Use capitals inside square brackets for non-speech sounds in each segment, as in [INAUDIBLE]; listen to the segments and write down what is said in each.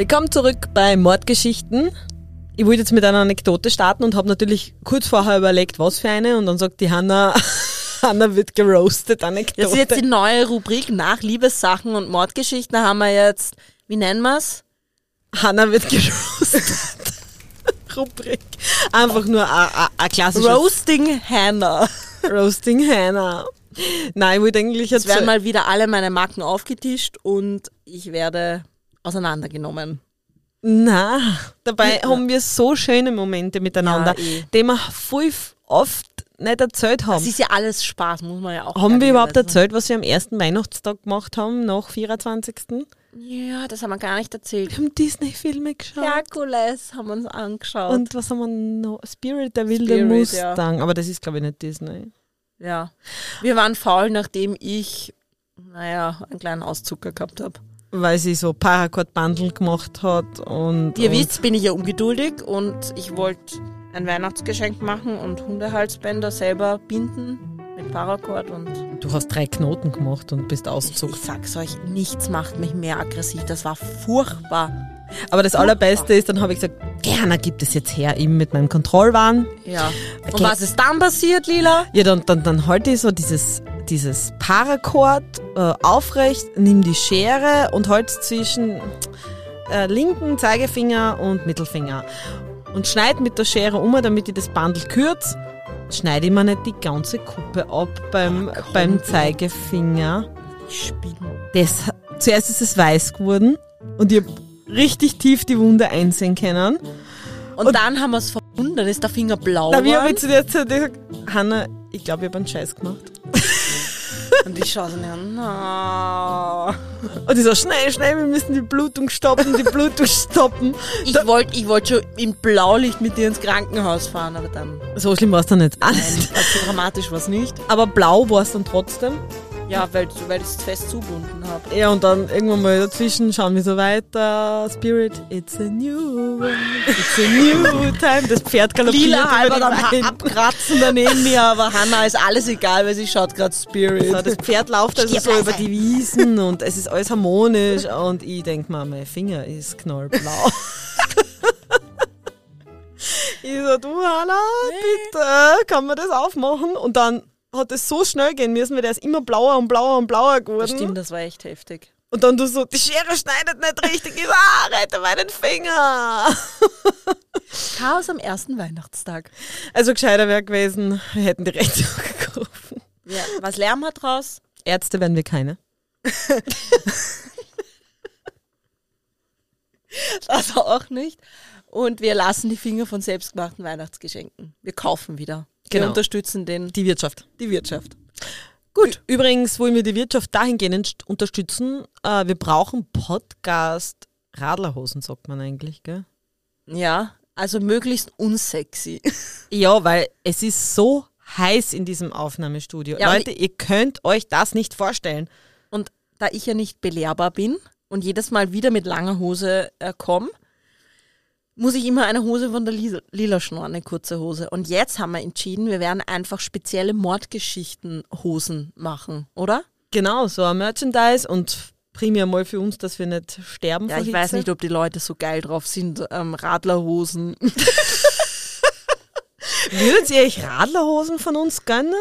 Willkommen zurück bei Mordgeschichten. Ich wollte jetzt mit einer Anekdote starten und habe natürlich kurz vorher überlegt, was für eine. Und dann sagt die Hanna, [LAUGHS] Hanna wird geroastet, Anekdote. Das ist jetzt die neue Rubrik nach Liebessachen und Mordgeschichten. Da haben wir jetzt, wie nennen wir es? Hanna wird geroastet. [LAUGHS] Rubrik. Einfach nur ein klassisches Roasting Hannah. Roasting Hannah. Nein, ich wollte eigentlich Es jetzt... werden mal wieder alle meine Marken aufgetischt und ich werde auseinandergenommen. Na, dabei haben wir so schöne Momente miteinander, Ja, eh. die wir voll oft nicht erzählt haben. Es ist ja alles Spaß, muss man ja auch Haben wir überhaupt ehrlicherweise- erzählt, was wir am ersten Weihnachtstag gemacht haben, nach 24. Ja, das haben wir gar nicht erzählt. Wir haben Disney-Filme geschaut. Herkules haben wir uns angeschaut. Und was haben wir noch? Spirit, der wilde Spirit, Mustang. Aber das ist, glaube ich, nicht Disney. ja. Wir waren faul, nachdem ich, naja, einen kleinen Auszucker gehabt habe. Weil sie so Paracord-Bundle gemacht hat. Und, ihr und wisst, bin ich ja ungeduldig und ich wollte ein Weihnachtsgeschenk machen und Hundehalsbänder selber binden mit Paracord und Du hast drei Knoten gemacht und bist ich, ausgezogen. ich sag's euch, nichts macht mich mehr aggressiv. Das war furchtbar. Aber das Allerbeste ist, dann habe ich gesagt, gerne gibt es jetzt her, eben mit meinem Kontrollwahn. Ja. Und Okay. was ist dann passiert, Lila? Ja, dann, dann, dann halte ich so dieses, dieses Paracord äh, aufrecht, nimm die Schere und halte zwischen äh, linken Zeigefinger und Mittelfinger. Und schneide mit der Schere um, damit ich das Bandel kürze. Schneide ich mir nicht die ganze Kuppe ab beim, beim Zeigefinger. Ich spinne. Das, zuerst ist es weiß geworden und ich habe richtig tief die Wunde einsehen können. Und, dann haben wir es verbunden, dann ist der Finger blau Da habe ich zu dir zu dir gesagt, Hanna, ich glaube, ich habe einen Scheiß gemacht. [LAUGHS] Und ich schaue so an, na. Und ich so, schnell, schnell, wir müssen die Blutung stoppen, die Blutung [LAUGHS] stoppen. Ich wollte ich wollt schon im Blaulicht mit dir ins Krankenhaus fahren, aber dann, So schlimm war es dann nicht. nein, Alles. so dramatisch war es nicht. Aber blau war es dann trotzdem. Ja, weil, weil ich es fest zubunden habe. Ja, und dann irgendwann mal dazwischen schauen wir so weiter. Spirit, it's a new world, it's a new time. Das Pferd galoppiert Lila halber dann abkratzen daneben mir, aber Hanna ist alles egal, weil sie schaut gerade Spirit. So, das Pferd läuft also so über die Wiesen und es ist alles harmonisch und ich denk mal, mein Finger ist knallblau. [LAUGHS] ich so, du Hanna, bitte, kann man das aufmachen? Und dann hat es so schnell gehen müssen, weil der ist immer blauer und blauer und blauer geworden. Das stimmt, das war echt heftig. Und dann du so, die Schere schneidet nicht richtig. Ich so, ah, rette meinen Finger. Chaos am ersten Weihnachtstag. Also gescheiter wäre gewesen, wir hätten die Rechnung gerufen. Ja, was lernen wir draus? Ärzte werden wir keine. [LAUGHS] Das auch nicht. Und wir lassen die Finger von selbstgemachten Weihnachtsgeschenken. Wir kaufen wieder. Wir Genau. unterstützen den, Die Wirtschaft. die Wirtschaft. Gut, übrigens wollen wir die Wirtschaft dahingehend st- unterstützen. Äh, wir brauchen Podcast Radlerhosen, sagt man eigentlich, gell? Ja, also möglichst unsexy. [LAUGHS] Ja, weil es ist so heiß in diesem Aufnahmestudio. Ja, Leute, ihr könnt euch das nicht vorstellen. Und da ich ja nicht belehrbar bin und jedes Mal wieder mit langer Hose äh, komme, muss ich immer eine Hose von der Lila, Lila eine kurze Hose. Und jetzt haben wir entschieden, wir werden einfach spezielle Mordgeschichten-Hosen machen, oder? Genau, so ein Merchandise und primär mal für uns, dass wir nicht sterben Ja, ich Hitze. weiß nicht, ob die Leute so geil drauf sind. Ähm, Radlerhosen. [LAUGHS] Würdet ihr euch Radlerhosen von uns gönnen?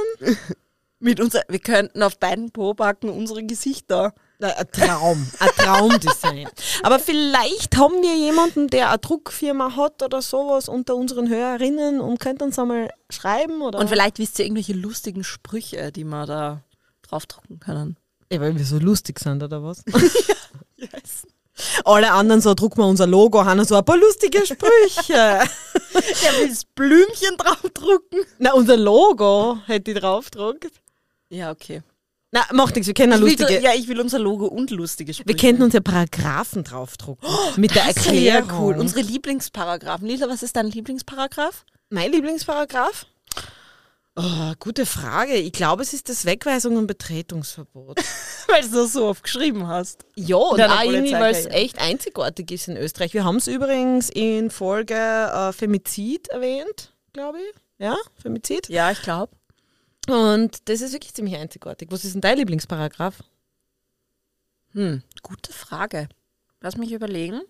Mit unser, wir könnten auf beiden Pobacken unsere Gesichter. Na, Ein Traum, ein Traumdesign. Aber vielleicht haben wir jemanden, der eine Druckfirma hat oder sowas unter unseren Hörerinnen und könnt uns einmal schreiben oder. Und vielleicht wisst ihr irgendwelche lustigen Sprüche, die wir da draufdrucken können. ja, weil wir so lustig sind oder was? [LAUGHS] Alle anderen so, druck mal unser Logo, haben so ein paar lustige Sprüche. [LAUGHS] Der will das Blümchen draufdrucken. Na, unser Logo hätte ich draufgedruckt. Ja, okay. Na, macht nichts, wir kennen eine Ich will, lustige. ja, ich will unser Logo und lustige Sprüche. wir könnten uns ja Paragraphen draufdrucken. mit der Oh, das wäre Erklärung. cool. Unsere Lieblingsparagraphen. Lisa, was ist dein Lieblingsparagraph? mein Lieblingsparagraph? Oh, gute Frage. Ich glaube, es ist das Wegweisung und Betretungsverbot. [LAUGHS] Weil du das so oft geschrieben hast. Ja, und auch irgendwie, weil es echt einzigartig ist in Österreich. Wir haben es übrigens in Folge äh, Femizid erwähnt, glaube ich. Ja, Femizid. Ja, ich glaube. Und das ist wirklich ziemlich einzigartig. Was ist denn dein Lieblingsparagraph? Hm, gute Frage. Lass mich überlegen.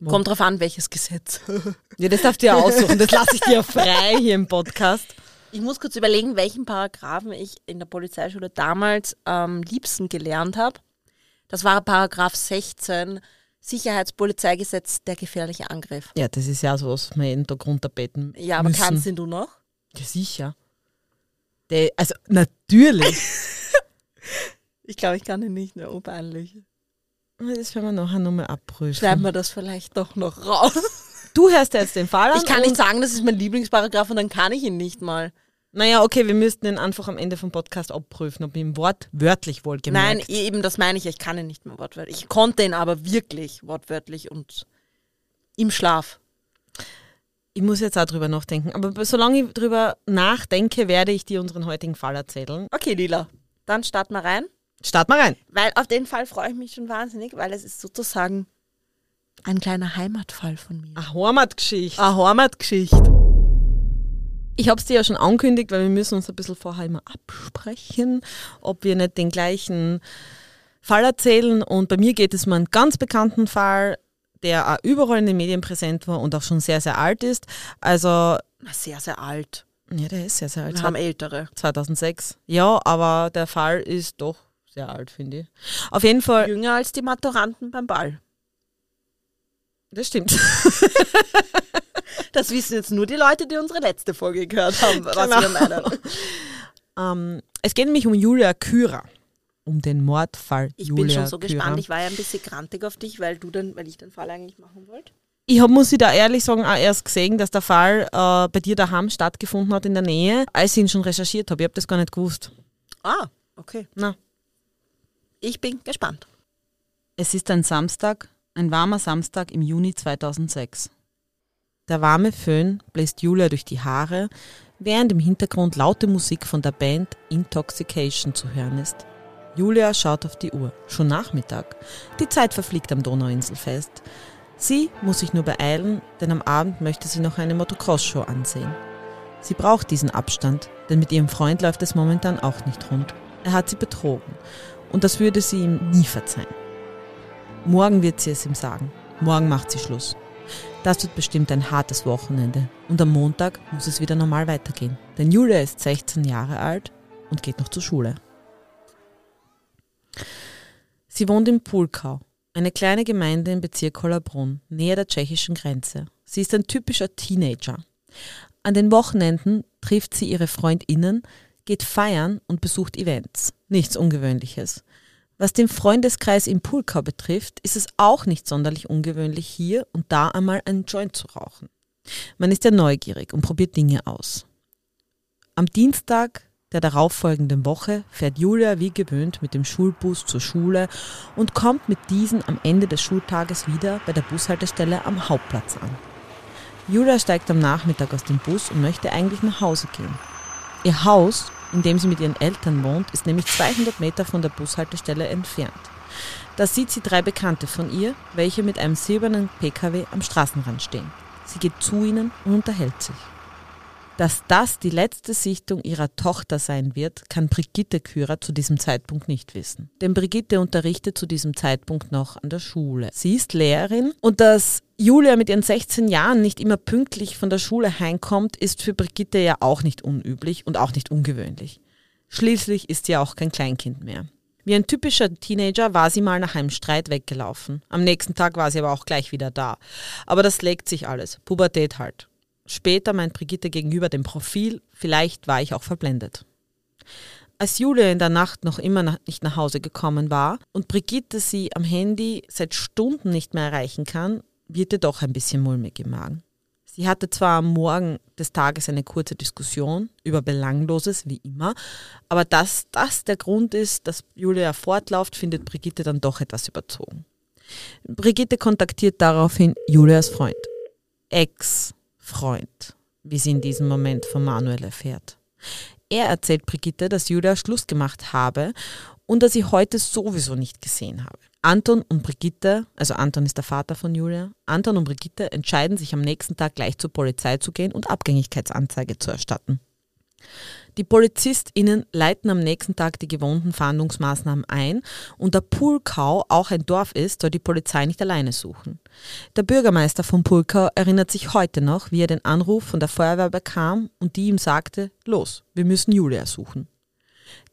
Wo? Kommt drauf an, welches Gesetz. [LAUGHS] Ja, das darfst du ja aussuchen. Das lasse ich dir [LAUGHS] frei hier im Podcast. Ich muss kurz überlegen, welchen Paragraphen ich in der Polizeischule damals am liebsten gelernt habe. Das war Paragraph 16, Sicherheitspolizeigesetz, der gefährliche Angriff. Ja, das ist ja so, was wir jeden Tag runterbeten Ja, aber müssen. kannst den du noch? Ja, sicher. Der, also, natürlich. [LAUGHS] Ich glaube, ich kann den nicht mehr. Peinlich. Das werden wir nachher nochmal abprüfen. Schreiben wir das vielleicht doch noch raus. Du hörst jetzt den Fall an. Ich kann nicht sagen, das ist mein Lieblingsparagraph und dann kann ich ihn nicht mal. Naja, okay, wir müssten ihn einfach am Ende vom Podcast abprüfen, ob ihm wortwörtlich wohl Nein, eben das meine ich. Ich kann ihn nicht mehr wortwörtlich. Ich konnte ihn aber wirklich wortwörtlich und im Schlaf. Ich muss jetzt auch drüber nachdenken. Aber solange ich drüber nachdenke, werde ich dir unseren heutigen Fall erzählen. Okay, Lila. Dann starten wir rein. Start mal rein. Weil auf den Fall freue ich mich schon wahnsinnig, weil es ist sozusagen ein kleiner Heimatfall von mir. Eine Heimatgeschichte. Eine Heimatgeschichte. Ich habe es dir ja schon angekündigt, weil wir müssen uns ein bisschen vorher immer absprechen, ob wir nicht den gleichen Fall erzählen. Und bei mir geht es um einen ganz bekannten Fall, der auch überall in den Medien präsent war und auch schon sehr, sehr alt ist. Also, Sehr, sehr alt. ja, der ist sehr, sehr alt. Wir haben ältere. 2006. Ja, aber der Fall ist doch sehr alt, finde ich. Auf jeden Fall, Jünger als die Maturanten beim Ball. das stimmt. Das wissen jetzt nur die Leute, die unsere letzte Folge gehört haben, was Genau. wir meinen. Ähm, es geht nämlich um Julia Kürer. Um den Mordfall Ich Julia bin schon so Kürer. gespannt. Ich war ja ein bisschen grantig auf dich, weil du dann, weil ich den Fall eigentlich machen wollte. Ich hab, muss ich da ehrlich sagen, auch erst gesehen, dass der Fall äh, bei dir daheim stattgefunden hat in der Nähe, als ich ihn schon recherchiert habe. Ich habe das gar nicht gewusst. Ah, okay. Na. Ich bin gespannt. Es ist ein Samstag, ein warmer Samstag im Juni 2006. Der warme Föhn bläst Julia durch die Haare, während im Hintergrund laute Musik von der Band Intoxication zu hören ist. Julia schaut auf die Uhr. Schon Nachmittag. Die Zeit verfliegt am Donauinselfest. Sie muss sich nur beeilen, denn am Abend möchte sie noch eine Motocross-Show ansehen. Sie braucht diesen Abstand, denn mit ihrem Freund läuft es momentan auch nicht rund. Er hat sie betrogen. Und das würde sie ihm nie verzeihen. Morgen wird sie es ihm sagen. Morgen macht sie Schluss. Das wird bestimmt ein hartes Wochenende. Und am Montag muss es wieder normal weitergehen. Denn Julia ist 16 Jahre alt und geht noch zur Schule. Sie wohnt in Pulkau, eine kleine Gemeinde im Bezirk Hollabrunn, nähe der tschechischen Grenze. Sie ist ein typischer Teenager. An den Wochenenden trifft sie ihre Freundinnen, geht feiern und besucht Events. Nichts Ungewöhnliches. Was den Freundeskreis in Pulkau betrifft, ist es auch nicht sonderlich ungewöhnlich, hier und da einmal einen Joint zu rauchen. Man ist ja neugierig und probiert Dinge aus. Am Dienstag der darauffolgenden Woche fährt Julia wie gewöhnt mit dem Schulbus zur Schule und kommt mit diesen am Ende des Schultages wieder bei der Bushaltestelle am Hauptplatz an. Julia steigt am Nachmittag aus dem Bus und möchte eigentlich nach Hause gehen. Ihr Haus, in dem sie mit ihren Eltern wohnt, ist nämlich 200 Meter von der Bushaltestelle entfernt. Da sieht sie drei Bekannte von ihr, welche mit einem silbernen Pkw am Straßenrand stehen. Sie geht zu ihnen und unterhält sich. Dass das die letzte Sichtung ihrer Tochter sein wird, kann Brigitte Kürer zu diesem Zeitpunkt nicht wissen. Denn Brigitte unterrichtet zu diesem Zeitpunkt noch an der Schule. Sie ist Lehrerin und dass Julia mit ihren 16 Jahren nicht immer pünktlich von der Schule heimkommt, ist für Brigitte ja auch nicht unüblich und auch nicht ungewöhnlich. Schließlich ist sie auch kein Kleinkind mehr. Wie ein typischer Teenager war sie mal nach einem Streit weggelaufen. Am nächsten Tag war sie aber auch gleich wieder da. Aber das legt sich alles. Pubertät halt. Später meint Brigitte gegenüber dem Profil, vielleicht war ich auch verblendet. Als Julia in der Nacht noch immer nicht nach Hause gekommen war und Brigitte sie am Handy seit Stunden nicht mehr erreichen kann, wird ihr doch ein bisschen mulmig im Magen. Sie hatte zwar am Morgen des Tages eine kurze Diskussion über Belangloses, wie immer, aber dass das der Grund ist, dass Julia fortläuft, findet Brigitte dann doch etwas überzogen. Brigitte kontaktiert daraufhin Julias Freund. Ex-Freund, wie sie in diesem Moment von Manuel erfährt. Er erzählt Brigitte, dass Julia Schluss gemacht habe und dass sie heute sowieso nicht gesehen habe. Anton und Brigitte, also Anton ist der Vater von Julia, Anton und Brigitte entscheiden sich am nächsten Tag gleich zur Polizei zu gehen und Abgängigkeitsanzeige zu erstatten. Die PolizistInnen leiten am nächsten Tag die gewohnten Fahndungsmaßnahmen ein und da Pulkau auch ein Dorf ist, soll die Polizei nicht alleine suchen. Der Bürgermeister von Pulkau erinnert sich heute noch, wie er den Anruf von der Feuerwehr bekam und die ihm sagte, los, wir müssen Julia suchen.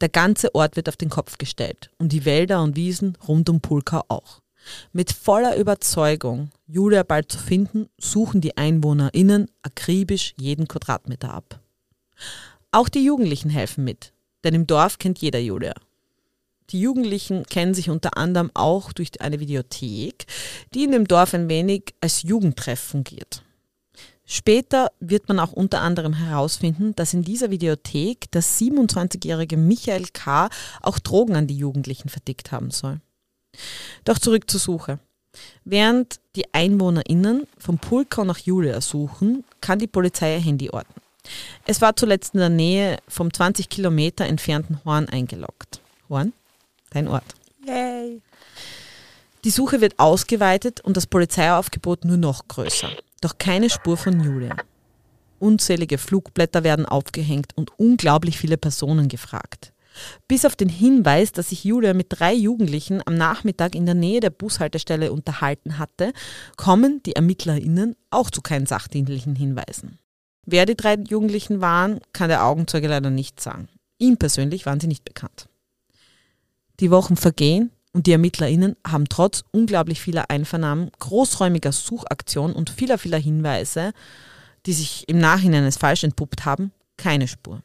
Der ganze Ort wird auf den Kopf gestellt und die Wälder und Wiesen rund um Pulka auch. Mit voller Überzeugung, Julia bald zu finden, suchen die EinwohnerInnen akribisch jeden Quadratmeter ab. Auch die Jugendlichen helfen mit, denn im Dorf kennt jeder Julia. Die Jugendlichen kennen sich unter anderem auch durch eine Videothek, die in dem Dorf ein wenig als Jugendtreff fungiert. Später wird man auch unter anderem herausfinden, dass in dieser Videothek der 27-jährige Michael K. auch Drogen an die Jugendlichen verdickt haben soll. Doch zurück zur Suche. Während die EinwohnerInnen vom Pulkau nach Julia suchen, kann die Polizei ihr Handy orten. Es war zuletzt in der Nähe vom 20 Kilometer entfernten Horn eingeloggt. Horn? Dein Ort. Yay. Die Suche wird ausgeweitet und das Polizeiaufgebot nur noch größer. Doch keine Spur von Julia. Unzählige Flugblätter werden aufgehängt und unglaublich viele Personen gefragt. Bis auf den Hinweis, dass sich Julia mit drei Jugendlichen am Nachmittag in der Nähe der Bushaltestelle unterhalten hatte, kommen die ErmittlerInnen auch zu keinen sachdienlichen Hinweisen. Wer die drei Jugendlichen waren, kann der Augenzeuge leider nicht sagen. Ihm persönlich waren sie nicht bekannt. Die Wochen vergehen und die ErmittlerInnen haben trotz unglaublich vieler Einvernahmen, großräumiger Suchaktionen und vieler, vieler Hinweise, die sich im Nachhinein als falsch entpuppt haben, keine Spur.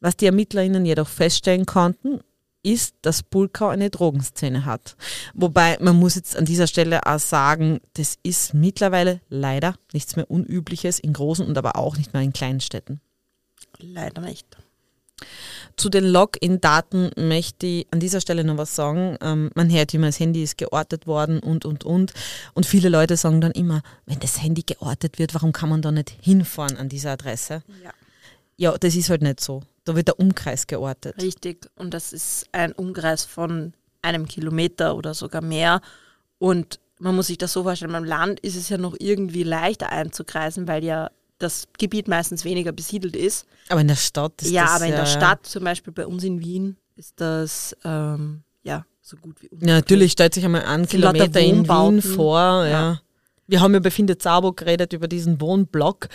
Was die ErmittlerInnen jedoch feststellen konnten, ist, dass Bulkau eine Drogenszene hat. Wobei man muss jetzt an dieser Stelle auch sagen, das ist mittlerweile leider nichts mehr Unübliches in großen und aber auch nicht mehr in kleinen Städten. Leider nicht. Zu den Login-Daten möchte ich an dieser Stelle noch was sagen. Ähm, man hört immer, das Handy ist geortet worden und, und, und. Und viele Leute sagen dann immer, wenn das Handy geortet wird, warum kann man da nicht hinfahren an dieser Adresse? Ja. Ja, das ist halt nicht so. Da wird der Umkreis geortet. Richtig. Und das ist ein Umkreis von einem Kilometer oder sogar mehr. Und man muss sich das so vorstellen, beim Land ist es ja noch irgendwie leichter einzukreisen, weil ja das Gebiet meistens weniger besiedelt ist. Aber in der Stadt ist ja, das aber in ja, der Stadt, zum Beispiel bei uns in Wien, ist das ähm, ja so gut wie Ja, natürlich stellt sich einmal ein Kilometer in Wien vor. Ja. Ja. Wir haben ja bei Finde Zabo geredet über diesen Wohnblock.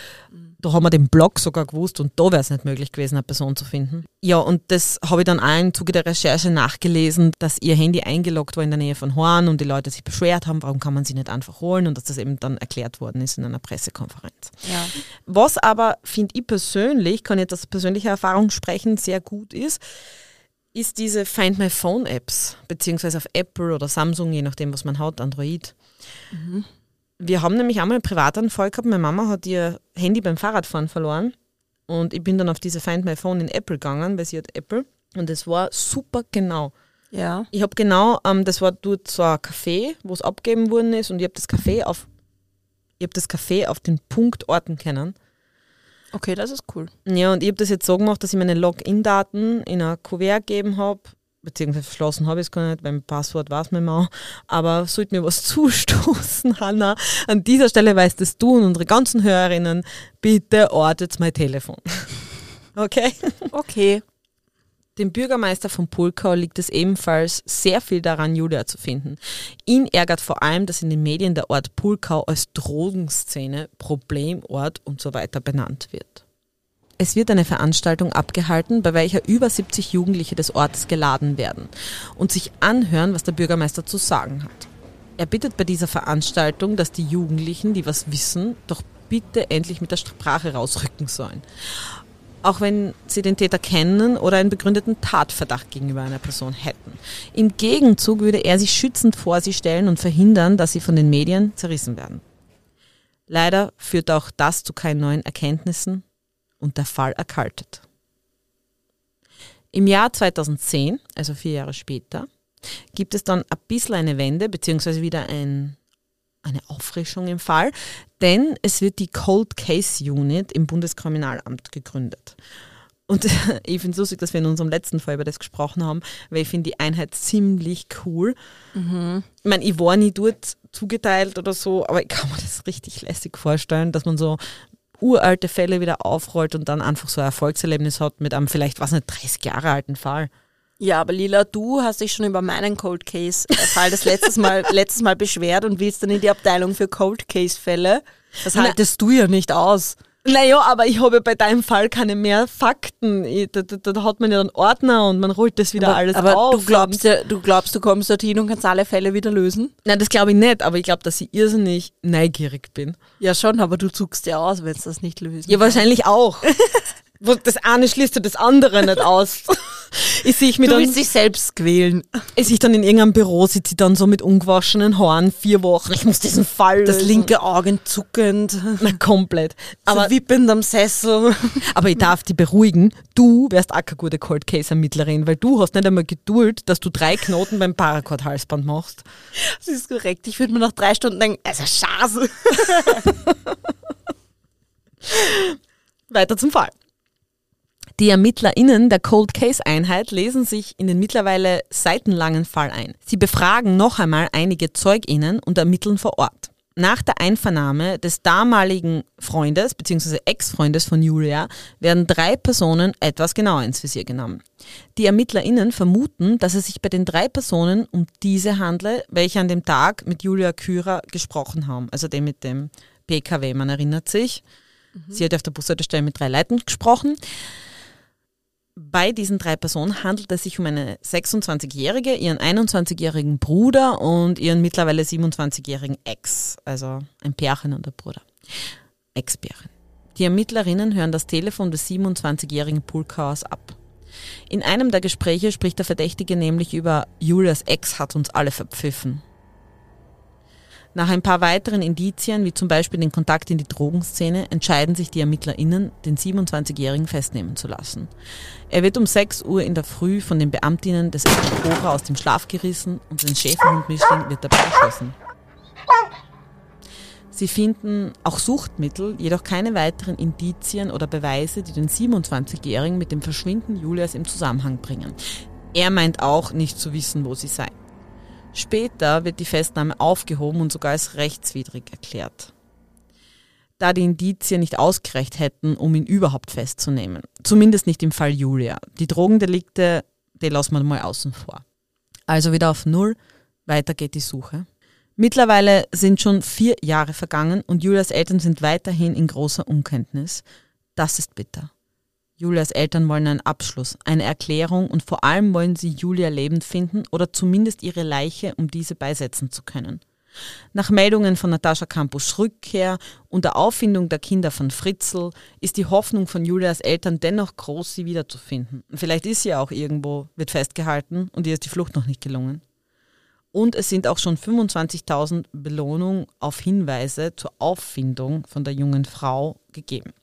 Da haben wir den Block sogar gewusst und da wäre es nicht möglich gewesen, eine Person zu finden. Ja, und das habe ich dann auch im Zuge der Recherche nachgelesen, dass ihr Handy eingeloggt war in der Nähe von Horn und die Leute sich beschwert haben, warum kann man sie nicht einfach holen und dass das eben dann erklärt worden ist in einer Pressekonferenz. Ja. Was aber, finde ich persönlich, kann jetzt aus persönlicher Erfahrung sprechen, sehr gut ist, ist diese Find My Phone Apps, beziehungsweise auf Apple oder Samsung, je nachdem, was man hat, Android. Wir haben nämlich einmal einen Privatanfall gehabt. Meine Mama hat ihr Handy beim Fahrradfahren verloren und ich bin dann auf diese Find My Phone in Apple gegangen, weil sie hat Apple und es war super genau. Ja. Ich habe genau, ähm, das war dort so ein Café, wo es abgegeben worden ist und ich habe das Café auf, ich habe das Café auf den Punkt orten können. Okay, das ist cool. Ja, und ich habe das jetzt so gemacht, dass ich meine Login-Daten in ein Kuvert gegeben habe, beziehungsweise verschlossen habe ich es gar nicht, mein Passwort weiß mir mal. Aber sollte mir was [LAUGHS] zustoßen, Hanna, an dieser Stelle weißt es du und unsere ganzen Hörerinnen, bitte ortet mein Telefon. [LAUGHS] Okay? Okay. Dem Bürgermeister von Pulkau liegt es ebenfalls sehr viel daran, Julia zu finden. Ihn ärgert vor allem, dass in den Medien der Ort Pulkau als Drogenszene, Problemort und so weiter benannt wird. Es wird eine Veranstaltung abgehalten, bei welcher über 70 Jugendliche des Ortes geladen werden und sich anhören, was der Bürgermeister zu sagen hat. Er bittet bei dieser Veranstaltung, dass die Jugendlichen, die was wissen, doch bitte endlich mit der Sprache rausrücken sollen auch wenn sie den Täter kennen oder einen begründeten Tatverdacht gegenüber einer Person hätten. Im Gegenzug würde er sich schützend vor sie stellen und verhindern, dass sie von den Medien zerrissen werden. Leider führt auch das zu keinen neuen Erkenntnissen und der Fall erkaltet. Im Jahr 2010, also vier Jahre später, gibt es dann ein bisschen eine Wende, beziehungsweise wieder ein, eine Auffrischung im Fall, denn es wird die Cold Case Unit im Bundeskriminalamt gegründet. Und [LAUGHS] ich finde es lustig, dass wir in unserem letzten Fall über das gesprochen haben, weil ich finde die Einheit ziemlich cool. Mhm. Ich meine, ich war nie dort zugeteilt oder so, aber ich kann mir das richtig lässig vorstellen, dass man so uralte Fälle wieder aufrollt und dann einfach so ein Erfolgserlebnis hat mit einem vielleicht, was nicht, 30 Jahre alten Fall. Ja, aber Lila, du hast dich schon über meinen Cold Case-Fall das letztes Mal, [LAUGHS] letztes Mal beschwert und willst dann in die Abteilung für Cold Case-Fälle. Das haltest Na, du ja nicht aus. Naja, aber ich habe bei deinem Fall keine mehr Fakten. Da, da, da, hat man ja dann Ordner und man holt das wieder aber, alles aber auf. Du glaubst, ja, du glaubst, du kommst dorthin und kannst alle Fälle wieder lösen? Nein, das glaube ich nicht, aber ich glaube, dass ich irrsinnig neugierig bin. Ja, schon, aber du zuckst ja aus, wenn es das nicht lösen Ja, wahrscheinlich auch. [LAUGHS] [LAUGHS] das eine schließt ja das andere nicht aus. [LAUGHS] Ich sehe mich du willst dich selbst quälen. Ich sehe dann in irgendeinem Büro, sitze ich dann so mit ungewaschenen Haaren, vier Wochen. Ich muss diesen Fall Das linke Auge zuckend. [LAUGHS] Na, komplett. Aber so wippend am Sessel. [LAUGHS] Aber ich darf dich beruhigen, du wärst auch keine gute Cold Case Ermittlerin, weil du hast nicht einmal Geduld, dass du drei Knoten beim Paracord-Halsband machst. Das ist korrekt. Ich würde mir nach drei Stunden denken, also Schase. Weiter zum Fall. Die ErmittlerInnen der Cold Case Einheit lesen sich in den mittlerweile seitenlangen Fall ein. Sie befragen noch einmal einige ZeugInnen und ermitteln vor Ort. Nach der Einvernahme des damaligen Freundes bzw. Ex-Freundes von Julia werden drei Personen etwas genauer ins Visier genommen. Die ErmittlerInnen vermuten, dass es sich bei den drei Personen um diese handle, welche an dem Tag mit Julia Kürer gesprochen haben, also dem mit dem PKW, man erinnert sich. Mhm. Sie hat auf der Bushaltestelle mit drei Leuten gesprochen. Bei diesen drei Personen handelt es sich um eine 26-Jährige, ihren 21-jährigen Bruder und ihren mittlerweile 27-jährigen Ex, also ein Pärchen und der Bruder. Ex-Pärchen. Die Ermittlerinnen hören das Telefon des 27-jährigen Pulkaus ab. In einem der Gespräche spricht der Verdächtige nämlich über Julias Ex hat uns alle verpfiffen. Nach ein paar weiteren Indizien, wie zum Beispiel den Kontakt in die Drogenszene, entscheiden sich die ErmittlerInnen, den 27-Jährigen festnehmen zu lassen. Er wird um 6 Uhr in der Früh von den Beamtinnen des Cobra aus dem Schlaf gerissen und sein Schäferhund-Mischling wird dabei erschossen. Sie finden auch Suchtmittel, jedoch keine weiteren Indizien oder Beweise, die den 27-Jährigen mit dem Verschwinden Julias im Zusammenhang bringen. Er meint auch nicht zu wissen, wo sie sei. Später wird die Festnahme aufgehoben und sogar als rechtswidrig erklärt. Da die Indizien nicht ausgereicht hätten, um ihn überhaupt festzunehmen. Zumindest nicht im Fall Julia. Die Drogendelikte, die lassen wir mal außen vor. Also wieder auf Null, weiter geht die Suche. Mittlerweile sind schon vier Jahre vergangen und Julias Eltern sind weiterhin in großer Unkenntnis. Das ist bitter. Julias Eltern wollen einen Abschluss, eine Erklärung und vor allem wollen sie Julia lebend finden oder zumindest ihre Leiche, um diese beisetzen zu können. Nach Meldungen von Natascha Campus Rückkehr und der Auffindung der Kinder von Fritzl ist die Hoffnung von Julias Eltern dennoch groß, sie wiederzufinden. Vielleicht ist sie auch irgendwo, wird festgehalten und ihr ist die Flucht noch nicht gelungen. Und es sind auch schon 25.000 Belohnungen auf Hinweise zur Auffindung von der jungen Frau gegeben.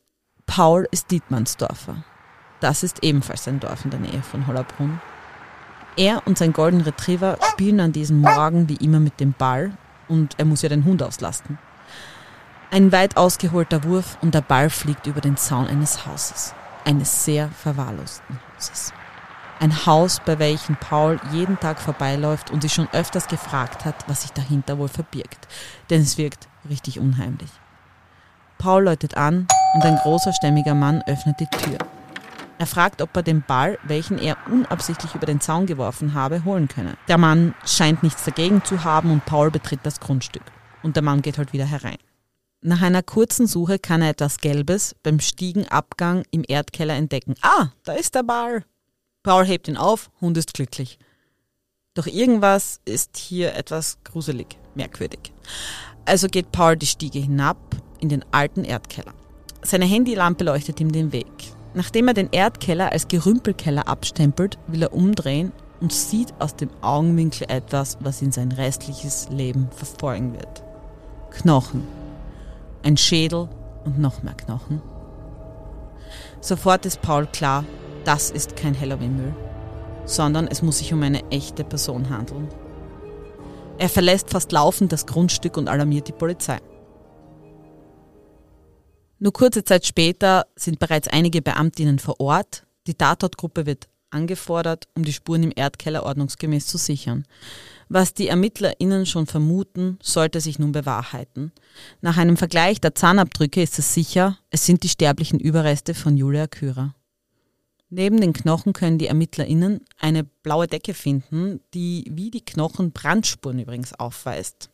Paul ist Dietmannsdorfer. Das ist ebenfalls ein Dorf in der Nähe von Hollerbrunn. Er und sein Golden Retriever spielen an diesem Morgen wie immer mit dem Ball und er muss ja den Hund auslasten. Ein weit ausgeholter Wurf und der Ball fliegt über den Zaun eines Hauses. Eines sehr verwahrlosten Hauses. Ein Haus, bei welchem Paul jeden Tag vorbeiläuft und sich schon öfters gefragt hat, was sich dahinter wohl verbirgt. Denn es wirkt richtig unheimlich. Paul läutet an und ein großer, stämmiger Mann öffnet die Tür. Er fragt, ob er den Ball, welchen er unabsichtlich über den Zaun geworfen habe, holen könne. Der Mann scheint nichts dagegen zu haben und Paul betritt das Grundstück. Und der Mann geht halt wieder herein. Nach einer kurzen Suche kann er etwas Gelbes beim Stiegenabgang im Erdkeller entdecken. Ah, da ist der Ball. Paul hebt ihn auf, Hund ist glücklich. Doch irgendwas ist hier etwas gruselig, merkwürdig. Also geht Paul die Stiege hinab in den alten Erdkeller. Seine Handylampe leuchtet ihm den Weg. Nachdem er den Erdkeller als Gerümpelkeller abstempelt, will er umdrehen und sieht aus dem Augenwinkel etwas, was ihn sein restliches Leben verfolgen wird. Knochen. ein Schädel und noch mehr Knochen. Sofort ist Paul klar, das ist kein Halloween-Müll, sondern es muss sich um eine echte Person handeln. Er verlässt fast laufend das Grundstück und alarmiert die Polizei. Nur kurze Zeit später sind bereits einige Beamtinnen vor Ort. Die Tatortgruppe wird angefordert, um die Spuren im Erdkeller ordnungsgemäß zu sichern. Was die ErmittlerInnen schon vermuten, sollte sich nun bewahrheiten. Nach einem Vergleich der Zahnabdrücke ist es sicher, es sind die sterblichen Überreste von Julia Kürer. Neben den Knochen können die ErmittlerInnen eine blaue Decke finden, die wie die Knochen Brandspuren übrigens aufweist.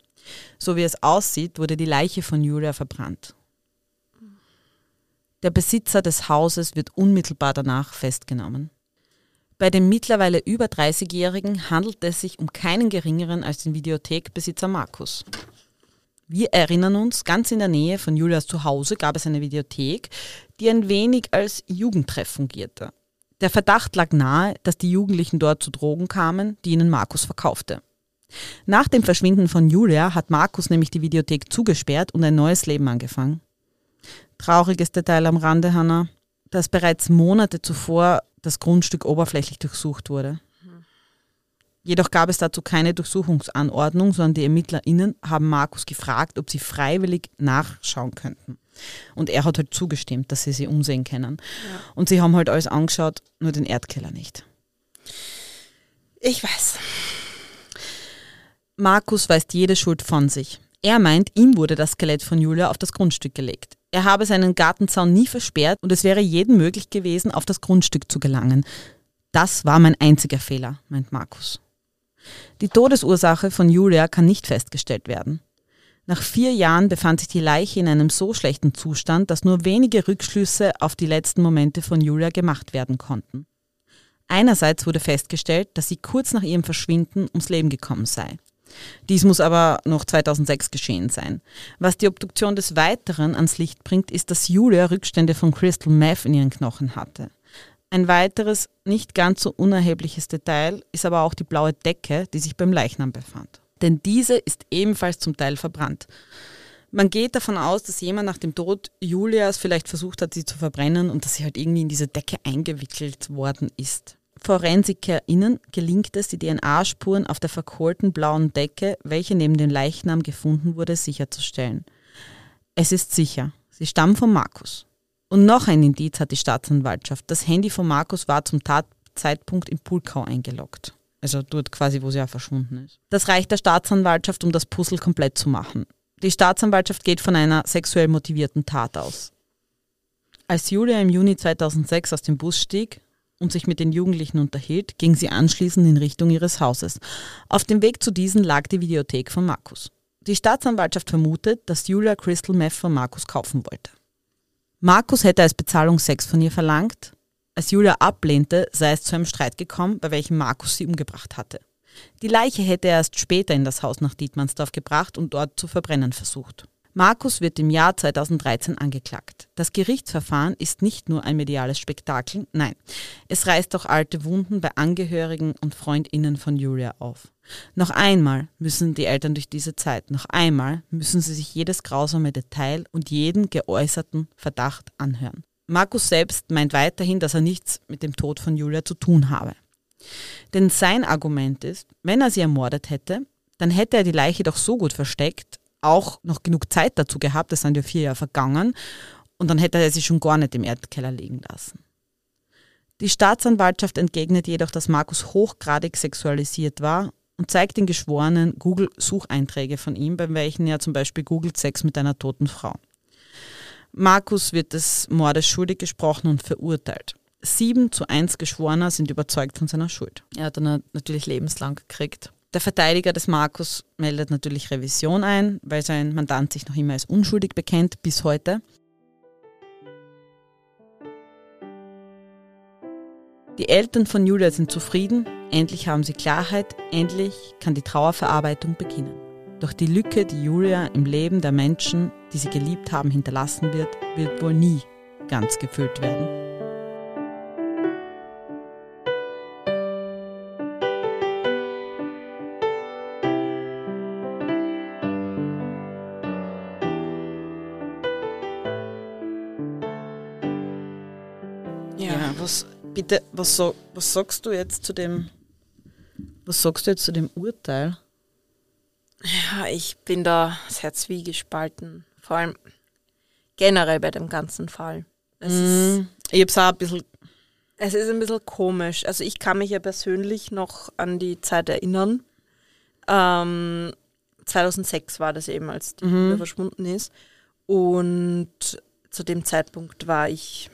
So wie es aussieht, wurde die Leiche von Julia verbrannt. Der Besitzer des Hauses wird unmittelbar danach festgenommen. Bei dem mittlerweile über 30-Jährigen handelt es sich um keinen geringeren als den Videothekbesitzer Markus. Wir erinnern uns, ganz in der Nähe von Julias Zuhause gab es eine Videothek, die ein wenig als Jugendtreff fungierte. Der Verdacht lag nahe, dass die Jugendlichen dort zu Drogen kamen, die ihnen Markus verkaufte. Nach dem Verschwinden von Julia hat Markus nämlich die Videothek zugesperrt und ein neues Leben angefangen. Trauriges Detail am Rande, Hannah, dass bereits Monate zuvor das Grundstück oberflächlich durchsucht wurde. Jedoch gab es dazu keine Durchsuchungsanordnung, sondern die ErmittlerInnen haben Markus gefragt, ob sie freiwillig nachschauen könnten. Und er hat halt zugestimmt, dass sie sie umsehen können. Ja. Und sie haben halt alles angeschaut, nur den Erdkeller nicht. Ich weiß. Markus weist jede Schuld von sich. Er meint, ihm wurde das Skelett von Julia auf das Grundstück gelegt. Er habe seinen Gartenzaun nie versperrt und es wäre jedem möglich gewesen, auf das Grundstück zu gelangen. Das war mein einziger Fehler, meint Markus. Die Todesursache von Julia kann nicht festgestellt werden. Nach vier Jahren befand sich die Leiche in einem so schlechten Zustand, dass nur wenige Rückschlüsse auf die letzten Momente von Julia gemacht werden konnten. Einerseits wurde festgestellt, dass sie kurz nach ihrem Verschwinden ums Leben gekommen sei. Dies muss aber noch 2006 geschehen sein. Was die Obduktion des Weiteren ans Licht bringt, ist, dass Julia Rückstände von Crystal Meth in ihren Knochen hatte. Ein weiteres, nicht ganz so unerhebliches Detail ist aber auch die blaue Decke, die sich beim Leichnam befand. Denn diese ist ebenfalls zum Teil verbrannt. Man geht davon aus, dass jemand nach dem Tod Julias vielleicht versucht hat, sie zu verbrennen und dass sie halt irgendwie in diese Decke eingewickelt worden ist. ForensikerInnen gelingt es, die DNA-Spuren auf der verkohlten blauen Decke, welche neben dem Leichnam gefunden wurde, sicherzustellen. Es ist sicher, sie stammen von Markus. Und noch ein Indiz hat die Staatsanwaltschaft. Das Handy von Markus war zum Tatzeitpunkt in Pulkau eingeloggt. Also dort quasi, wo sie ja verschwunden ist. Das reicht der Staatsanwaltschaft, um das Puzzle komplett zu machen. Die Staatsanwaltschaft geht von einer sexuell motivierten Tat aus. Als Julia im Juni 2006 aus dem Bus stieg, und sich mit den Jugendlichen unterhielt, ging sie anschließend in Richtung ihres Hauses. Auf dem Weg zu diesen lag die Videothek von Markus. Die Staatsanwaltschaft vermutet, dass Julia Crystal Meth von Markus kaufen wollte. Markus hätte als Bezahlung Sex von ihr verlangt. Als Julia ablehnte, sei es zu einem Streit gekommen, bei welchem Markus sie umgebracht hatte. Die Leiche hätte er erst später in das Haus nach Dietmannsdorf gebracht und dort zu verbrennen versucht. Markus wird im Jahr 2013 angeklagt. Das Gerichtsverfahren ist nicht nur ein mediales Spektakel, nein, es reißt auch alte Wunden bei Angehörigen und Freundinnen von Julia auf. Noch einmal müssen die Eltern durch diese Zeit, noch einmal müssen sie sich jedes grausame Detail und jeden geäußerten Verdacht anhören. Markus selbst meint weiterhin, dass er nichts mit dem Tod von Julia zu tun habe. Denn sein Argument ist, wenn er sie ermordet hätte, dann hätte er die Leiche doch so gut versteckt, auch noch genug Zeit dazu gehabt, es sind ja vier Jahre vergangen, und dann hätte er sie schon gar nicht im Erdkeller liegen lassen. Die Staatsanwaltschaft entgegnet jedoch, dass Markus hochgradig sexualisiert war und zeigt den Geschworenen Google-Sucheinträge von ihm, bei welchen er zum Beispiel googelt Sex mit einer toten Frau. Markus wird des Mordes schuldig gesprochen und verurteilt. Sieben zu eins Geschworener sind überzeugt von seiner Schuld. Er hat dann natürlich lebenslang gekriegt. Der Verteidiger des Markus meldet natürlich Revision ein, weil sein Mandant sich noch immer als unschuldig bekennt, bis heute. Die Eltern von Julia sind zufrieden, endlich haben sie Klarheit, endlich kann die Trauerverarbeitung beginnen. Doch die Lücke, die Julia im Leben der Menschen, die sie geliebt haben, hinterlassen wird, wird wohl nie ganz gefüllt werden. Ja, was bitte, was, was sagst du jetzt zu dem, was sagst du jetzt zu dem Urteil? Ja, ich bin da sehr zwiegespalten. Vor allem generell bei dem ganzen Fall. Es, ist, Mm, ich hab's auch ein bisschen, es ist ein bisschen komisch. Also ich kann mich ja persönlich noch an die Zeit erinnern. Ähm, 2006 war das eben, als die Julia verschwunden ist. Und zu dem Zeitpunkt war ich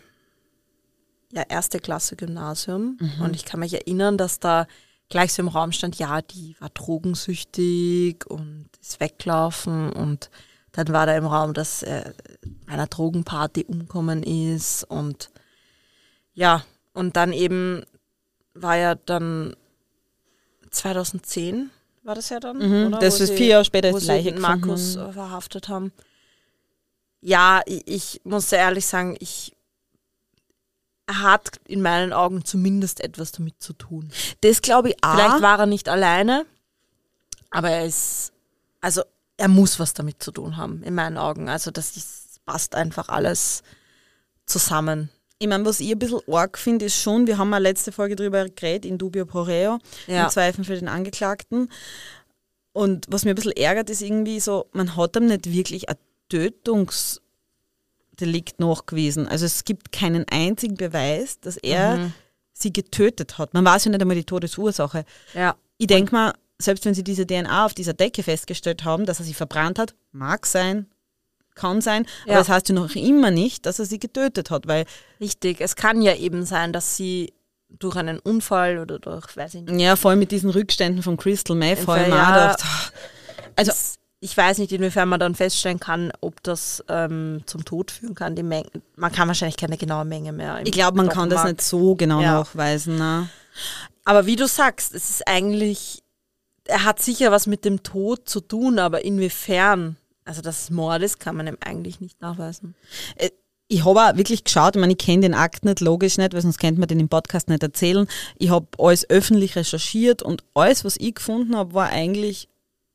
ja erste Klasse Gymnasium. Und ich kann mich erinnern, dass da gleich so im Raum stand, ja, die war drogensüchtig und ist weggelaufen. Und dann war da im Raum, dass er bei einer Drogenparty umkommen ist. Und ja, und dann eben war ja dann 2010 war das ja dann, Mhm, oder? das Wo ist sie- vier Jahre später wo sie Leiche Markus äh, verhaftet haben. Ja, ich, ich muss sehr ehrlich sagen, ich hat in meinen Augen zumindest etwas damit zu tun. das glaube ich auch. Vielleicht war er nicht alleine, aber er ist, also er muss was damit zu tun haben, in meinen Augen. Also das ist, passt einfach alles zusammen. Ich meine, was ich ein bisschen arg finde, ist schon, wir haben eine letzte Folge drüber geredet, in dubio pro reo, Ja. im Zweifel für den Angeklagten. Und was mir ein bisschen ärgert, ist irgendwie so, man hat ihm nicht wirklich ein Tötungsdelikt nachgewiesen. Also es gibt keinen einzigen Beweis, dass er Mhm. sie getötet hat. Man weiß ja nicht einmal die Todesursache. Ja. Ich denke mal, selbst wenn sie diese DNA auf dieser Decke festgestellt haben, dass er sie verbrannt hat, mag sein, kann sein, Ja. aber das heißt ja noch immer nicht, dass er sie getötet hat, weil Richtig. Es kann ja eben sein, dass sie durch einen Unfall oder durch, weiß ich nicht, Ja, vor allem mit diesen Rückständen von Crystal Meth, vor allem Ja. gedacht, ah, also ich weiß nicht, inwiefern man dann feststellen kann, ob das ähm, zum Tod führen kann. Die Menge, man kann wahrscheinlich keine genaue Menge mehr. ich glaube, man kann das nicht so genau Ja. nachweisen. Ne? Aber wie du sagst, es ist eigentlich, er hat sicher was mit dem Tod zu tun, aber inwiefern? Also, dass es Mord ist, kann man ihm eigentlich nicht nachweisen. Ich habe auch wirklich geschaut, ich meine, ich kenne den Akt nicht, logisch nicht, weil sonst könnte man den im Podcast nicht erzählen. Ich habe alles öffentlich recherchiert und alles, was ich gefunden habe, war eigentlich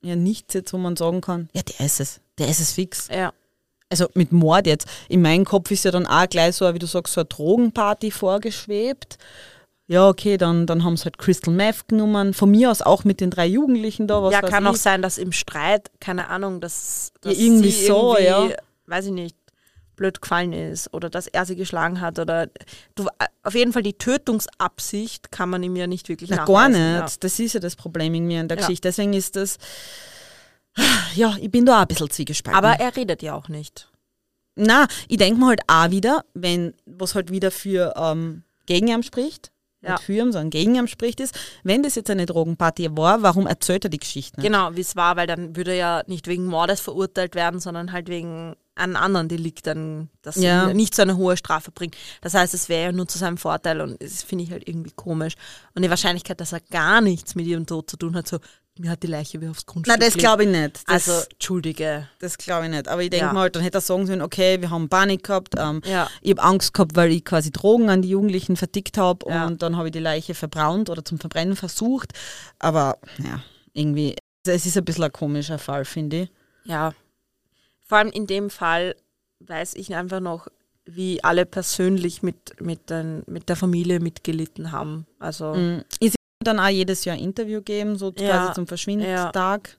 ja nichts jetzt, wo man sagen kann, ja, der ist es, der ist es fix. Ja. Also mit Mord jetzt. In meinem Kopf ist ja dann auch gleich so, wie du sagst, so eine Drogenparty vorgeschwebt. Ja, okay, dann, dann haben sie halt Crystal Meth genommen. Von mir aus auch mit den drei Jugendlichen da. Was ja, kann ich. auch sein, dass im Streit, keine Ahnung, dass, Ja, dass irgendwie sie so, irgendwie, ja. weiß ich nicht, blöd gefallen ist oder dass er sie geschlagen hat oder du, auf jeden Fall die Tötungsabsicht kann man ihm ja nicht wirklich Na, gar nachweisen. nicht. Ja. Das ist ja das Problem in mir in der Ja. Geschichte. Deswegen ist das. Ja, ich bin da auch ein bisschen zwiegespalten. Aber er redet ja auch nicht. Na, ich denke mir halt auch wieder, wenn, was halt wieder für ähm, gegen ihn spricht, Ja. nicht für ihn, sondern gegen ihn spricht, ist, wenn das jetzt eine Drogenparty war, warum erzählt er die Geschichte nicht? Genau, wie es war, weil dann würde er ja nicht wegen Mordes verurteilt werden, sondern halt wegen einem anderen Delikt, dann, das Ja. nicht so eine hohe Strafe bringt. Das heißt, es wäre ja nur zu seinem Vorteil und das finde ich halt irgendwie komisch. Und die Wahrscheinlichkeit, dass er gar nichts mit ihrem Tod zu tun hat, so, mir hat die Leiche wie aufs Grundstück Nein, das glaube ich nicht. Das, Also, Entschuldige. das glaube ich nicht. Aber ich denke Ja. mal, dann hätte er sagen sollen, okay, wir haben Panik gehabt, ähm, Ja. ich habe Angst gehabt, weil ich quasi Drogen an die Jugendlichen vertickt habe Ja. und dann habe ich die Leiche verbrannt oder zum Verbrennen versucht. Aber ja, irgendwie, es ist ein bisschen ein komischer Fall, finde ich. Ja. Vor allem in dem Fall weiß ich einfach noch, wie alle persönlich mit, mit, den, mit der Familie mitgelitten haben. Also, Mhm. Dann auch jedes Jahr ein Interview geben, so Ja. quasi zum Verschwindungstag.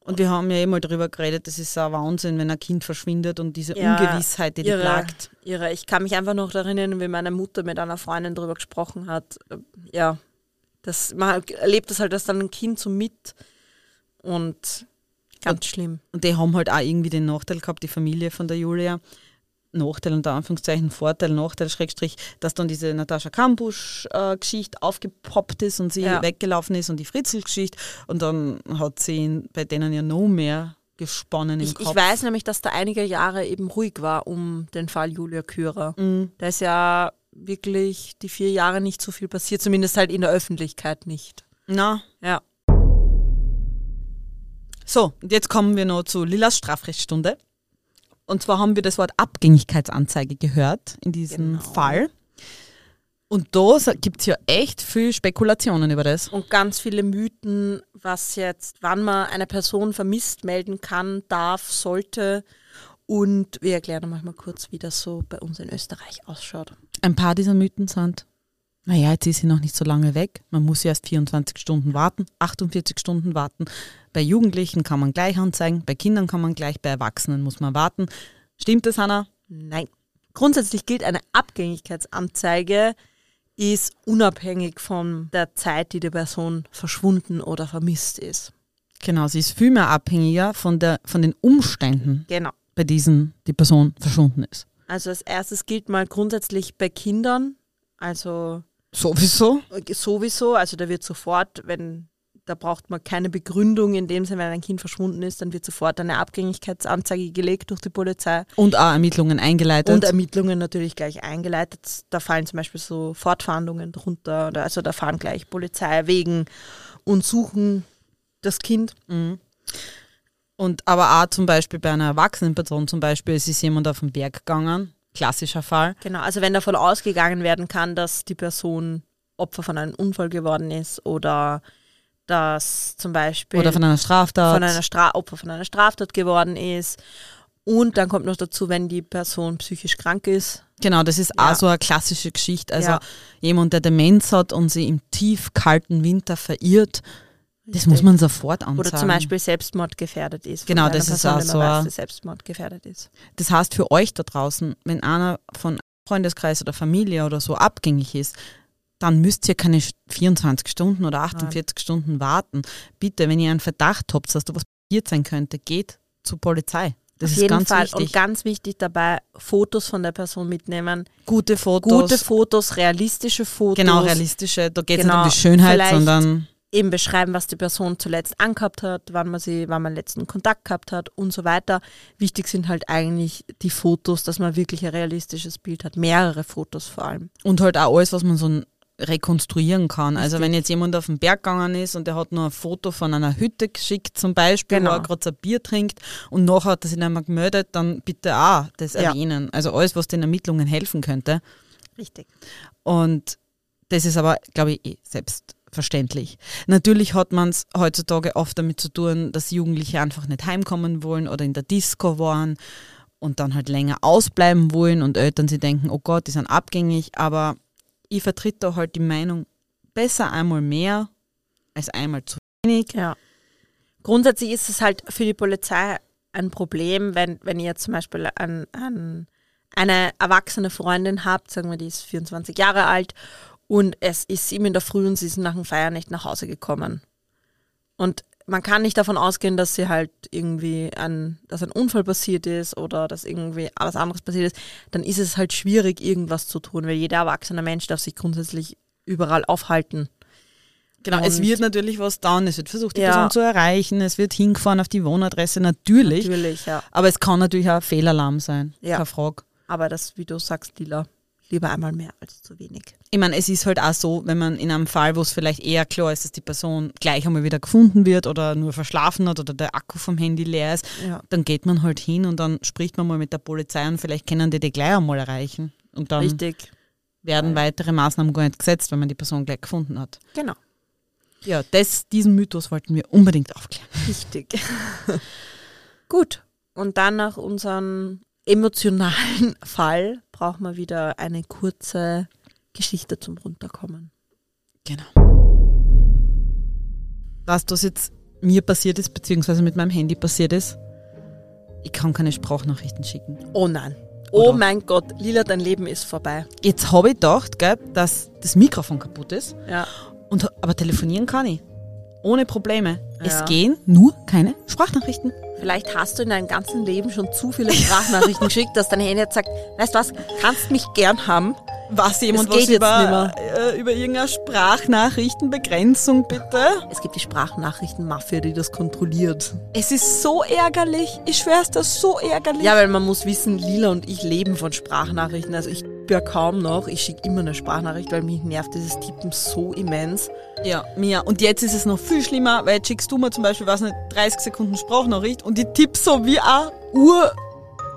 Und wir haben ja eh mal darüber geredet, das ist ein Wahnsinn, wenn ein Kind verschwindet und diese Ja, Ungewissheit, die die ihre, plagt. ihre. Ich kann mich einfach noch daran erinnern, wie meine Mutter mit einer Freundin darüber gesprochen hat. Ja, das, man erlebt das halt als dann ein Kind so mit und ganz schlimm. Und die haben halt auch irgendwie den Nachteil gehabt, die Familie von der Julia. Nachteil unter Anführungszeichen, Vorteil, Nachteil, Schrägstrich, dass dann diese Natascha Kampusch-Geschichte aufgepoppt ist und sie Ja. weggelaufen ist und die Fritzl-Geschichte. Und dann hat sie ihn bei denen ja noch mehr gesponnen im Ich, Kopf. ich weiß nämlich, dass da einige Jahre eben ruhig war um den Fall Julia Kürer. Mhm. Da ist ja wirklich die vier Jahre nicht so viel passiert, zumindest halt in der Öffentlichkeit nicht. Na, Ja. So, und jetzt kommen wir noch zu Lilas Strafrechtsstunde. Und zwar haben wir das Wort Abgängigkeitsanzeige gehört in diesem Genau. Fall. Und da gibt es ja echt viel Spekulationen über das. Und ganz viele Mythen, was jetzt, wann man eine Person vermisst melden kann, darf, sollte Und wir erklären euch mal kurz, wie das so bei uns in Österreich ausschaut. Ein paar dieser Mythen sind, naja, jetzt ist sie noch nicht so lange weg. Man muss ja erst 24 Stunden warten, 48 Stunden warten. Bei Jugendlichen kann man gleich anzeigen, bei Kindern kann man gleich, bei Erwachsenen muss man warten. Stimmt das, Hanna? Nein. Grundsätzlich gilt eine Abgängigkeitsanzeige ist unabhängig von der Zeit, die die Person verschwunden oder vermisst ist. Genau, sie ist viel mehr abhängiger von, der, von den Umständen, Genau. bei diesen die Person verschwunden ist. Also als erstes gilt mal grundsätzlich bei Kindern, also Sowieso? sowieso, also da wird sofort, wenn da braucht man keine Begründung in dem Sinne, wenn ein Kind verschwunden ist, dann wird sofort eine Abgängigkeitsanzeige gelegt durch die Polizei Und auch Ermittlungen eingeleitet. und Ermittlungen natürlich gleich eingeleitet. Da fallen zum Beispiel so Fortfahndungen drunter, oder also da fahren gleich Polizei wegen und suchen das Kind. Mhm. Und aber auch zum Beispiel bei einer erwachsenen Person zum Beispiel, es ist jemand auf den Berg gegangen, klassischer Fall. Genau, also wenn davon ausgegangen werden kann, dass die Person Opfer von einem Unfall geworden ist oder dass zum Beispiel Oder von einer Straftat. von einer Stra Opfer von einer Straftat geworden ist. Und dann kommt noch dazu, wenn die Person psychisch krank ist. genau, das ist Ja. auch so eine klassische Geschichte. Also Ja. jemand, der Demenz hat und sie im tief kalten Winter verirrt, das muss man sofort anzeigen. Oder zum Beispiel Selbstmordgefährdet ist. von Genau, das ist Person, auch die man so weiß, die Selbstmordgefährdet ist. Das heißt für euch da draußen, wenn einer von Freundeskreis oder Familie oder so abgängig ist, dann müsst ihr keine 24 Stunden oder 48 Stunden warten. Bitte, wenn ihr einen Verdacht habt, dass da was passiert sein könnte, geht zur Polizei. Das Auf ist jeden ganz Fall. wichtig. Und ganz wichtig dabei, Fotos von der Person mitnehmen. gute Fotos. Gute Fotos, realistische Fotos. Genau, realistische. Da geht es Genau, nicht um die Schönheit, sondern eben beschreiben, was die Person zuletzt angehabt hat, wann man sie, wann man letzten Kontakt gehabt hat und so weiter. Wichtig sind halt eigentlich die Fotos, dass man wirklich ein realistisches Bild hat. Mehrere Fotos vor allem. und halt auch alles, was man so rekonstruieren kann. Also wenn jetzt jemand auf den Berg gegangen ist und der hat nur ein Foto von einer Hütte geschickt zum Beispiel, Genau. wo er gerade ein Bier trinkt und nachher hat er sich mehr gemeldet, dann bitte auch das Ja. erwähnen. Also alles, was den Ermittlungen helfen könnte. Richtig. Und das ist aber, glaube ich, eh selbstverständlich. Natürlich hat man es heutzutage oft damit zu tun, dass Jugendliche einfach nicht heimkommen wollen oder in der Disco waren und dann halt länger ausbleiben wollen und Eltern sie denken, oh Gott, die sind abgängig, aber ich vertrete da halt die Meinung, besser einmal mehr als einmal zu wenig. Ja. Grundsätzlich ist es halt für die Polizei ein Problem, wenn, wenn ihr zum Beispiel ein, ein, eine erwachsene Freundin habt, sagen wir, die ist 24 Jahre alt und es ist sieben in der Früh und sie ist nach dem Feiern nicht nach Hause gekommen. Und man kann nicht davon ausgehen, dass sie halt irgendwie ein, dass ein Unfall passiert ist oder dass irgendwie was anderes passiert ist, dann ist es halt schwierig, irgendwas zu tun, weil jeder erwachsene Mensch darf sich grundsätzlich überall aufhalten. Genau, es Und- wird natürlich was dauern, es wird versucht, die Ja. Person zu erreichen, es wird hingefahren auf die Wohnadresse, natürlich. Natürlich, ja. Aber es kann natürlich auch ein Fehlalarm sein, Ja. keine Frage. Aber das, wie du sagst, Lila, lieber einmal mehr als zu wenig. Ich meine, es ist halt auch so, wenn man in einem Fall, wo es vielleicht eher klar ist, dass die Person gleich einmal wieder gefunden wird oder nur verschlafen hat oder der Akku vom Handy leer ist, Ja. dann geht man halt hin und dann spricht man mal mit der Polizei und vielleicht können die die gleich einmal erreichen. Und dann Richtig. werden weitere Maßnahmen gar nicht gesetzt, wenn man die Person gleich gefunden hat. Genau. Ja, das, diesen Mythos wollten wir unbedingt aufklären. Wichtig. [LAUGHS] Gut. Und dann nach unserem emotionalen [LAUGHS] Fall brauchen wir wieder eine kurze Geschichte zum Runterkommen. Genau. Weißt du, was jetzt mir passiert ist, beziehungsweise mit meinem Handy passiert ist? Ich kann keine Sprachnachrichten schicken. Oh nein. Oh Oder? mein Gott, Lila, dein Leben ist vorbei. Jetzt habe ich gedacht, gell, dass das Mikrofon kaputt ist, Ja. und, aber telefonieren kann ich. Ohne Probleme. Ja. Es gehen nur keine Sprachnachrichten. Vielleicht hast du in deinem ganzen Leben schon zu viele Sprachnachrichten [LAUGHS] geschickt, dass dein Handy jetzt sagt, weißt du was, kannst mich gern haben. Was jemand was über, äh, über irgendeine Sprachnachrichtenbegrenzung, bitte? Es gibt die Sprachnachrichtenmafia, die das kontrolliert. Es ist so ärgerlich. Ich schwör's, das ist so ärgerlich. Ja, weil man muss wissen, Lila und ich leben von Sprachnachrichten. Also ich ja kaum noch. Ich schicke immer eine Sprachnachricht, weil mich nervt dieses Tippen so immens. Ja, Mia. Und jetzt ist es noch viel schlimmer, weil jetzt schickst du mir zum Beispiel, was nicht, 30 Sekunden Sprachnachricht und ich tipp so wie ein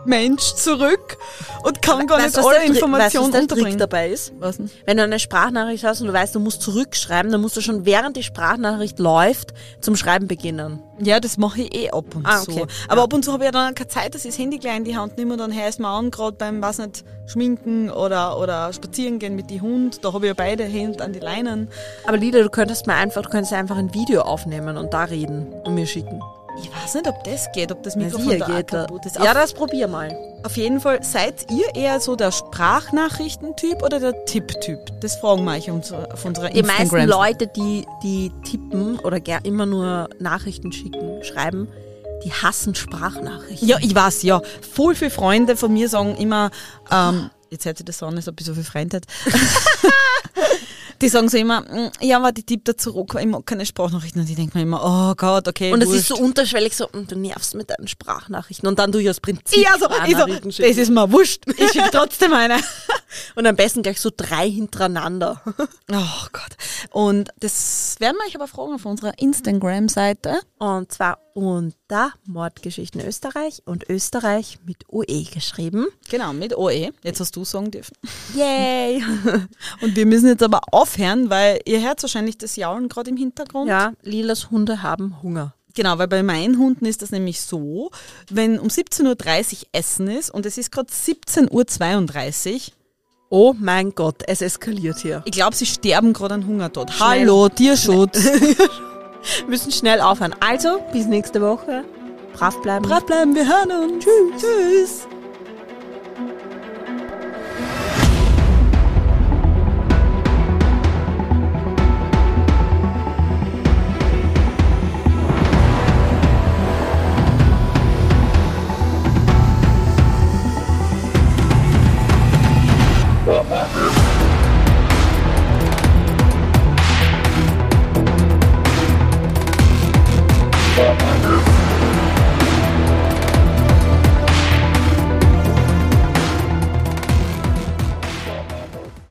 Mensch zurück und kann gar Weißt nicht alle Informationen weißt, der Trick unterbringen. dabei ist? Was denn? Wenn du eine Sprachnachricht hast und du weißt, du musst zurückschreiben, dann musst du schon während die Sprachnachricht läuft zum Schreiben beginnen. Ja, das mache ich eh ab und Ah, zu. okay. Aber Ja. ab und zu habe ich ja dann keine Zeit, dass ich das Handy gleich in die Hand nehme und dann es mir an, gerade beim, was nicht, Schminken oder, oder spazieren gehen mit die Hund. Da habe ich ja beide Hände an die Leinen. Aber Lila, du könntest mal einfach, du könntest einfach ein Video aufnehmen und da reden und mir schicken. Ich weiß nicht, ob das geht, ob das Mikrofon da geht kaputt ist. Ja, das probier mal. auf jeden Fall, seid ihr eher so der Sprachnachrichtentyp oder der Tipptyp? Das fragen wir euch auf unserer Die meisten. Leute, die, die tippen oder immer nur Nachrichten schicken, schreiben, die hassen Sprachnachrichten. Ja, ich weiß, ja. Voll viele Freunde von mir sagen immer, ähm, jetzt hätte ich das sagen, als ob ich so viel Freunde hätte. [LAUGHS] Die sagen so immer, "Mm, ja, aber die tippt da zurück, weil ich mag keine Sprachnachrichten. Und ich denke mir immer, oh Gott, okay, Und es ist so unterschwellig so, "Mm, du nervst mit deinen Sprachnachrichten. Und dann du ja das Prinzip ja, so, ich so, das ist mir wurscht. Ich [LAUGHS] schicke trotzdem eine. [LAUGHS] Und am besten gleich so drei hintereinander. [LAUGHS] Oh Gott. Und das werden wir euch aber fragen auf unserer Instagram-Seite. Und zwar unter Mordgeschichten Österreich und Österreich mit OE geschrieben. Genau, mit OE. Jetzt hast du sagen dürfen. Yay! [LAUGHS] Und wir müssen jetzt aber aufhören, weil ihr hört wahrscheinlich das Jaulen gerade im Hintergrund. ja, Lilas Hunde haben Hunger. Genau, weil bei meinen Hunden ist das nämlich so, wenn um 17.30 Uhr Essen ist und es ist gerade 17.32 Uhr, Oh mein Gott, es eskaliert hier. ich glaube, sie sterben gerade an Hungertod. Hallo, Tierschutz. [LAUGHS] [LAUGHS] Wir müssen schnell aufhören. Also, bis nächste Woche. Brav bleiben. Brav bleiben, wir hören uns. Tschüss. Tschüss.